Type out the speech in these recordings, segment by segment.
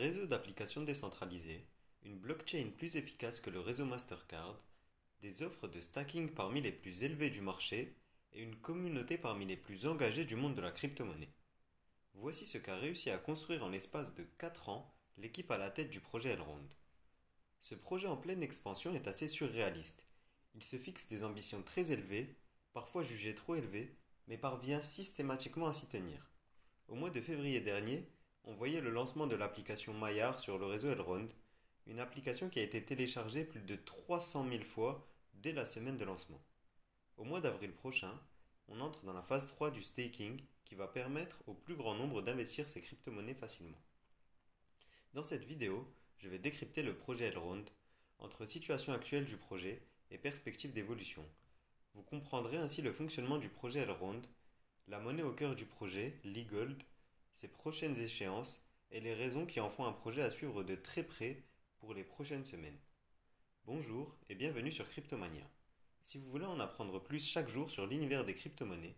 réseau d'applications décentralisé, une blockchain plus efficace que le réseau Mastercard, des offres de stacking parmi les plus élevées du marché et une communauté parmi les plus engagées du monde de la crypto-monnaie. Voici ce qu'a réussi à construire en l'espace de 4 ans l'équipe à la tête du projet Elrond. Ce projet en pleine expansion est assez surréaliste. Il se fixe des ambitions très élevées, parfois jugées trop élevées, mais parvient systématiquement à s'y tenir. Au mois de février dernier, on voyait le lancement de l'application Maillard sur le réseau Elrond, une application qui a été téléchargée plus de 300 000 fois dès la semaine de lancement. Au mois d'avril prochain, on entre dans la phase 3 du staking qui va permettre au plus grand nombre d'investir ses crypto-monnaies facilement. Dans cette vidéo, je vais décrypter le projet Elrond entre situation actuelle du projet et perspective d'évolution. Vous comprendrez ainsi le fonctionnement du projet Elrond, la monnaie au cœur du projet, l'e-gold, ses prochaines échéances et les raisons qui en font un projet à suivre de très près pour les prochaines semaines. Bonjour et bienvenue sur Cryptomania. Si vous voulez en apprendre plus chaque jour sur l'univers des crypto-monnaies,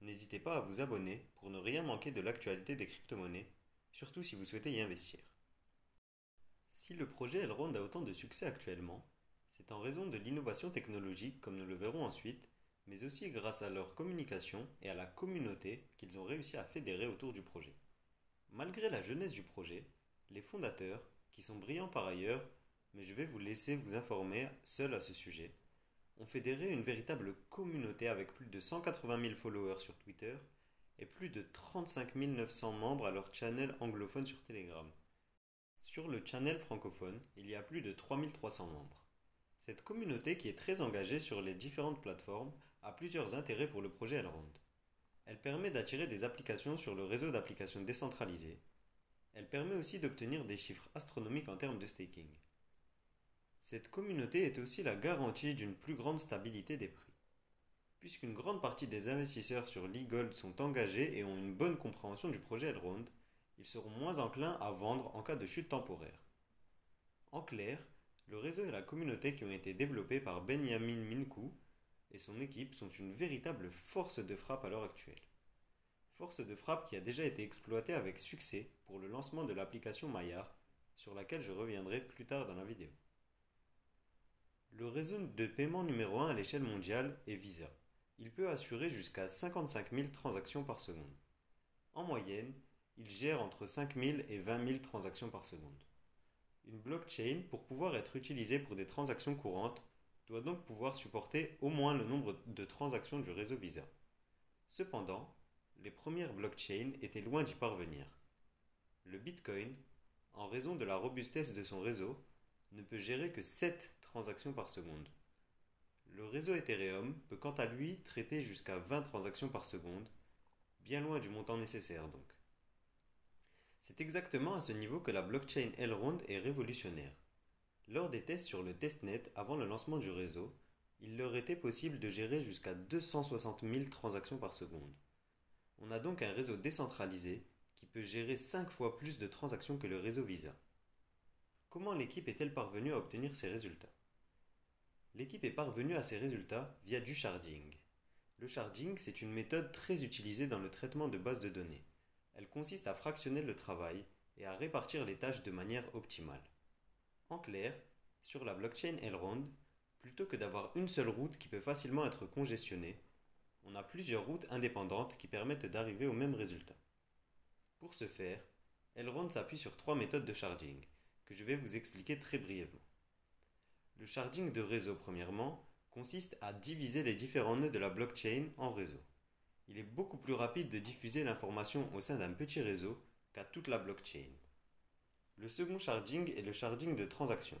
n'hésitez pas à vous abonner pour ne rien manquer de l'actualité des crypto-monnaies, surtout si vous souhaitez y investir. Si le projet Elrond a autant de succès actuellement, c'est en raison de l'innovation technologique comme nous le verrons ensuite, mais aussi grâce à leur communication et à la communauté qu'ils ont réussi à fédérer autour du projet. Malgré la jeunesse du projet, les fondateurs, qui sont brillants par ailleurs, mais je vais vous laisser vous informer seul à ce sujet, ont fédéré une véritable communauté avec plus de 180 000 followers sur Twitter et plus de 35 900 membres à leur channel anglophone sur Telegram. Sur le channel francophone, il y a plus de 3300 membres. Cette communauté qui est très engagée sur les différentes plateformes a plusieurs intérêts pour le projet Elrond. Elle permet d'attirer des applications sur le réseau d'applications décentralisées. Elle permet aussi d'obtenir des chiffres astronomiques en termes de staking. Cette communauté est aussi la garantie d'une plus grande stabilité des prix. Puisqu'une grande partie des investisseurs sur l'e-gold sont engagés et ont une bonne compréhension du projet Elrond, ils seront moins enclins à vendre en cas de chute temporaire. En clair, le réseau et la communauté qui ont été développés par Benjamin Minkou et son équipe sont une véritable force de frappe à l'heure actuelle. Force de frappe qui a déjà été exploitée avec succès pour le lancement de l'application Maillard, sur laquelle je reviendrai plus tard dans la vidéo. Le réseau de paiement numéro 1 à l'échelle mondiale est Visa. Il peut assurer jusqu'à 55 000 transactions par seconde. En moyenne, il gère entre 5 000 et 20 000 transactions par seconde. Une blockchain, pour pouvoir être utilisée pour des transactions courantes, doit donc pouvoir supporter au moins le nombre de transactions du réseau Visa. Cependant, les premières blockchains étaient loin d'y parvenir. Le Bitcoin, en raison de la robustesse de son réseau, ne peut gérer que 7 transactions par seconde. Le réseau Ethereum peut quant à lui traiter jusqu'à 20 transactions par seconde, bien loin du montant nécessaire donc. C'est exactement à ce niveau que la blockchain Elrond est révolutionnaire. Lors des tests sur le testnet avant le lancement du réseau, il leur était possible de gérer jusqu'à 260 000 transactions par seconde. On a donc un réseau décentralisé qui peut gérer 5 fois plus de transactions que le réseau Visa. Comment l'équipe est-elle parvenue à obtenir ces résultats? L'équipe est parvenue à ces résultats via du sharding. Le sharding, c'est une méthode très utilisée dans le traitement de bases de données. Elle consiste à fractionner le travail et à répartir les tâches de manière optimale. En clair, sur la blockchain Elrond, plutôt que d'avoir une seule route qui peut facilement être congestionnée, on a plusieurs routes indépendantes qui permettent d'arriver au même résultat. Pour ce faire, Elrond s'appuie sur trois méthodes de sharding, que je vais vous expliquer très brièvement. Le sharding de réseau, premièrement, consiste à diviser les différents nœuds de la blockchain en réseaux il est beaucoup plus rapide de diffuser l'information au sein d'un petit réseau qu'à toute la blockchain. Le second sharding est le sharding de transaction.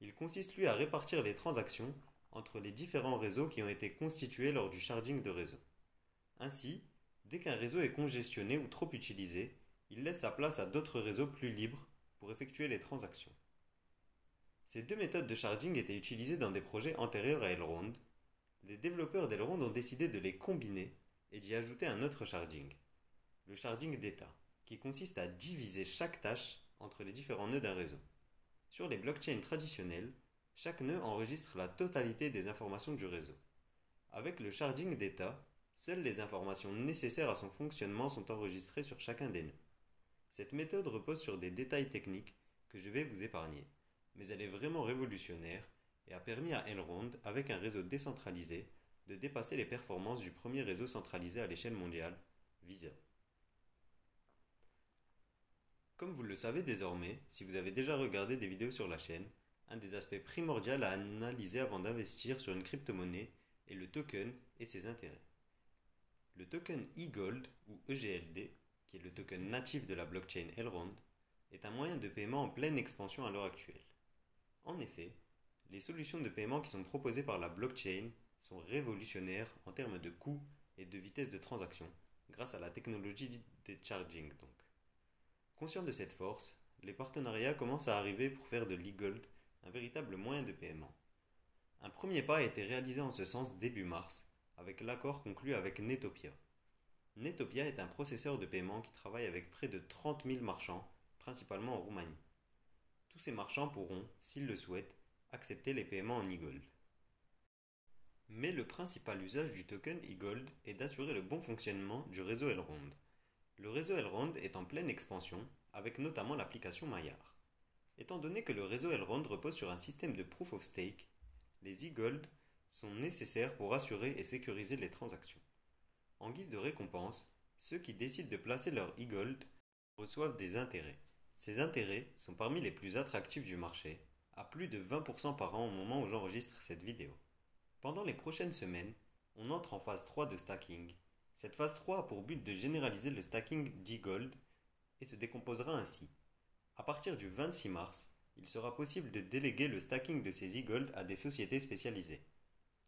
Il consiste lui à répartir les transactions entre les différents réseaux qui ont été constitués lors du sharding de réseau. Ainsi, dès qu'un réseau est congestionné ou trop utilisé, il laisse sa place à d'autres réseaux plus libres pour effectuer les transactions. Ces deux méthodes de sharding étaient utilisées dans des projets antérieurs à Elrond. Les développeurs d'Elrond ont décidé de les combiner et d'y ajouter un autre sharding, le sharding d'état, qui consiste à diviser chaque tâche entre les différents nœuds d'un réseau. Sur les blockchains traditionnelles, chaque nœud enregistre la totalité des informations du réseau. Avec le sharding d'état, seules les informations nécessaires à son fonctionnement sont enregistrées sur chacun des nœuds. Cette méthode repose sur des détails techniques que je vais vous épargner, mais elle est vraiment révolutionnaire et a permis à Elrond, avec un réseau décentralisé, de dépasser les performances du premier réseau centralisé à l'échelle mondiale, Visa. Comme vous le savez désormais, si vous avez déjà regardé des vidéos sur la chaîne, un des aspects primordiaux à analyser avant d'investir sur une crypto-monnaie est le token et ses intérêts. Le token e-gold ou EGLD, qui est le token natif de la blockchain Elrond, est un moyen de paiement en pleine expansion à l'heure actuelle. En effet, les solutions de paiement qui sont proposées par la blockchain révolutionnaires en termes de coûts et de vitesse de transaction, grâce à la technologie des charging donc. Conscient de cette force, les partenariats commencent à arriver pour faire de l'e-gold un véritable moyen de paiement. Un premier pas a été réalisé en ce sens début mars avec l'accord conclu avec Netopia. Netopia est un processeur de paiement qui travaille avec près de 30 000 marchands, principalement en Roumanie. Tous ces marchands pourront, s'ils le souhaitent, accepter les paiements en e-gold. Mais le principal usage du token e-gold est d'assurer le bon fonctionnement du réseau Elrond. Le réseau Elrond est en pleine expansion, avec notamment l'application Maillard. Étant donné que le réseau Elrond repose sur un système de proof of stake, les e-gold sont nécessaires pour assurer et sécuriser les transactions. En guise de récompense, ceux qui décident de placer leur e-gold reçoivent des intérêts. Ces intérêts sont parmi les plus attractifs du marché, à plus de 20% par an au moment où j'enregistre cette vidéo. Pendant les prochaines semaines, on entre en phase 3 de stacking cette phase 3 a pour but de généraliser le stacking d'e-gold et se décomposera ainsi. À partir du 26 mars, il sera possible de déléguer le stacking de ces e-gold à des sociétés spécialisées.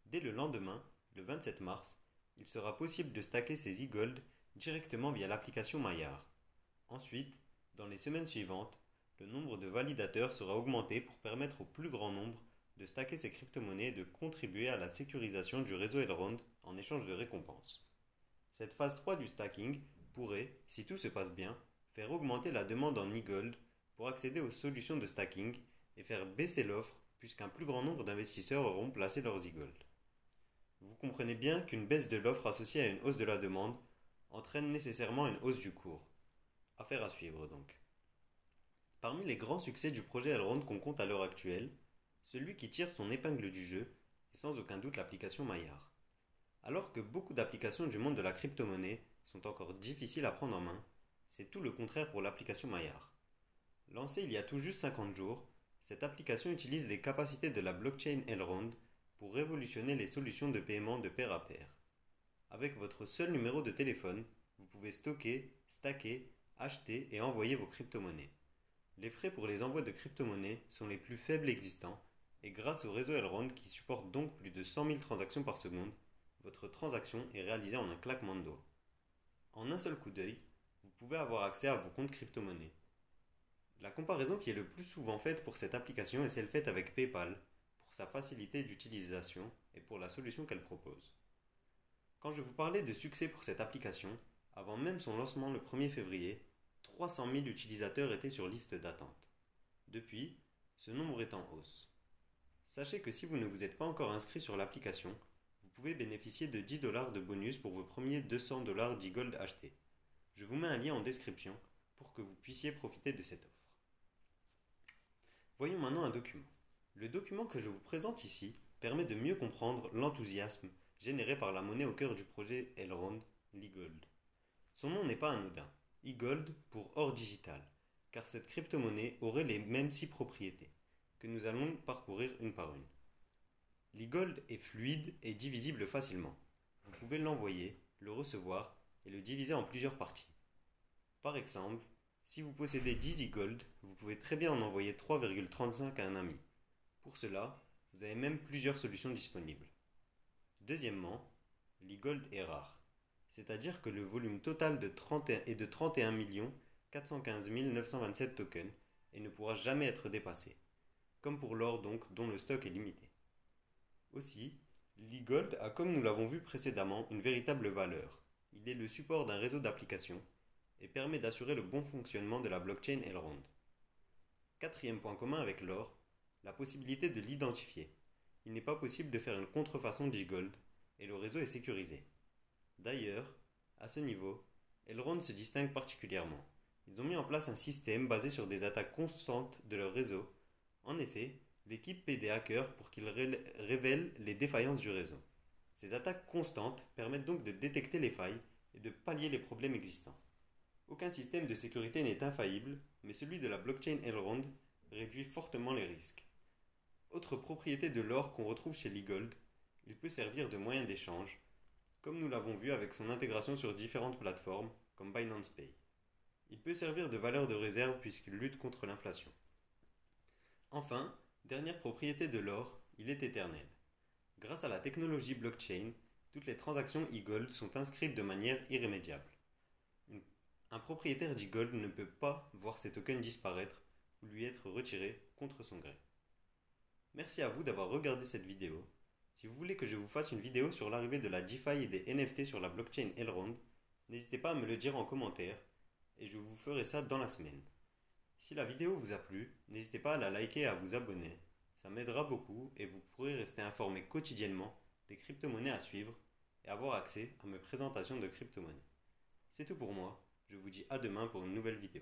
Dès le lendemain, le 27 mars, il sera possible de stacker ces e-gold directement via l'application Maillard. Ensuite, dans les semaines suivantes, le nombre de validateurs sera augmenté pour permettre au plus grand nombre de stacker ces crypto-monnaies et de contribuer à la sécurisation du réseau Elrond en échange de récompenses. Cette phase 3 du stacking pourrait, si tout se passe bien, faire augmenter la demande en e-gold pour accéder aux solutions de stacking et faire baisser l'offre puisqu'un plus grand nombre d'investisseurs auront placé leurs e-gold. Vous comprenez bien qu'une baisse de l'offre associée à une hausse de la demande entraîne nécessairement une hausse du cours. Affaire à suivre donc. Parmi les grands succès du projet Elrond qu'on compte à l'heure actuelle, celui qui tire son épingle du jeu est sans aucun doute l'application Maillard. Alors que beaucoup d'applications du monde de la crypto-monnaie sont encore difficiles à prendre en main, c'est tout le contraire pour l'application Maillard. Lancée il y a tout juste 50 jours, cette application utilise les capacités de la blockchain Elrond pour révolutionner les solutions de paiement de pair à pair. Avec votre seul numéro de téléphone, vous pouvez stocker, stacker, acheter et envoyer vos crypto-monnaies. Les frais pour les envois de crypto-monnaies sont les plus faibles existants et grâce au réseau Elrond qui supporte donc plus de 100 000 transactions par seconde, votre transaction est réalisée en un claquement de doigts. En un seul coup d'œil, vous pouvez avoir accès à vos comptes crypto-monnaies. La comparaison qui est le plus souvent faite pour cette application est celle faite avec PayPal, pour sa facilité d'utilisation et pour la solution qu'elle propose. Quand je vous parlais de succès pour cette application, avant même son lancement le 1er février, 300 000 utilisateurs étaient sur liste d'attente. Depuis, ce nombre est en hausse. Sachez que si vous ne vous êtes pas encore inscrit sur l'application, pouvez bénéficier de 10 dollars de bonus pour vos premiers 200 dollars d'e-gold achetés. Je vous mets un lien en description pour que vous puissiez profiter de cette offre. Voyons maintenant un document. Le document que je vous présente ici permet de mieux comprendre l'enthousiasme généré par la monnaie au cœur du projet Elrond, l'e-gold. Son nom n'est pas anodin, e-gold pour or digital, car cette crypto-monnaie aurait les mêmes six propriétés, que nous allons parcourir une par une. L'e-gold est fluide et divisible facilement. Vous pouvez l'envoyer, le recevoir et le diviser en plusieurs parties. Par exemple, si vous possédez 10 e-gold, vous pouvez très bien en envoyer 3,35 à un ami. Pour cela, vous avez même plusieurs solutions disponibles. Deuxièmement, l'e-gold est rare, c'est-à-dire que le volume total de 31 est de 31 415 927 tokens et ne pourra jamais être dépassé, comme pour l'or donc dont le stock est limité. Aussi, l'e-gold a, comme nous l'avons vu précédemment, une véritable valeur. Il est le support d'un réseau d'applications et permet d'assurer le bon fonctionnement de la blockchain Elrond. Quatrième point commun avec l'or, la possibilité de l'identifier. Il n'est pas possible de faire une contrefaçon d'e-gold et le réseau est sécurisé. D'ailleurs, à ce niveau, Elrond se distingue particulièrement. ils ont mis en place un système basé sur des attaques constantes de leur réseau. En effet, l'équipe paie des hackers pour qu'ils révèlent les défaillances du réseau. Ces attaques constantes permettent donc de détecter les failles et de pallier les problèmes existants. Aucun système de sécurité n'est infaillible, mais celui de la blockchain Elrond réduit fortement les risques. Autre propriété de l'or qu'on retrouve chez Leagold, il peut servir de moyen d'échange, comme nous l'avons vu avec son intégration sur différentes plateformes comme Binance Pay. Il peut servir de valeur de réserve puisqu'il lutte contre l'inflation. Enfin, dernière propriété de l'or, il est éternel. Grâce à la technologie blockchain, toutes les transactions e-gold sont inscrites de manière irrémédiable. Un propriétaire d'e-gold ne peut pas voir ses tokens disparaître ou lui être retirés contre son gré. Merci à vous d'avoir regardé cette vidéo. Si vous voulez que je vous fasse une vidéo sur l'arrivée de la DeFi et des NFT sur la blockchain Elrond, n'hésitez pas à me le dire en commentaire et je vous ferai ça dans la semaine. Si la vidéo vous a plu, n'hésitez pas à la liker et à vous abonner. Ça m'aidera beaucoup et vous pourrez rester informé quotidiennement des crypto-monnaies à suivre et avoir accès à mes présentations de crypto-monnaies. C'est tout pour moi. Je vous dis à demain pour une nouvelle vidéo.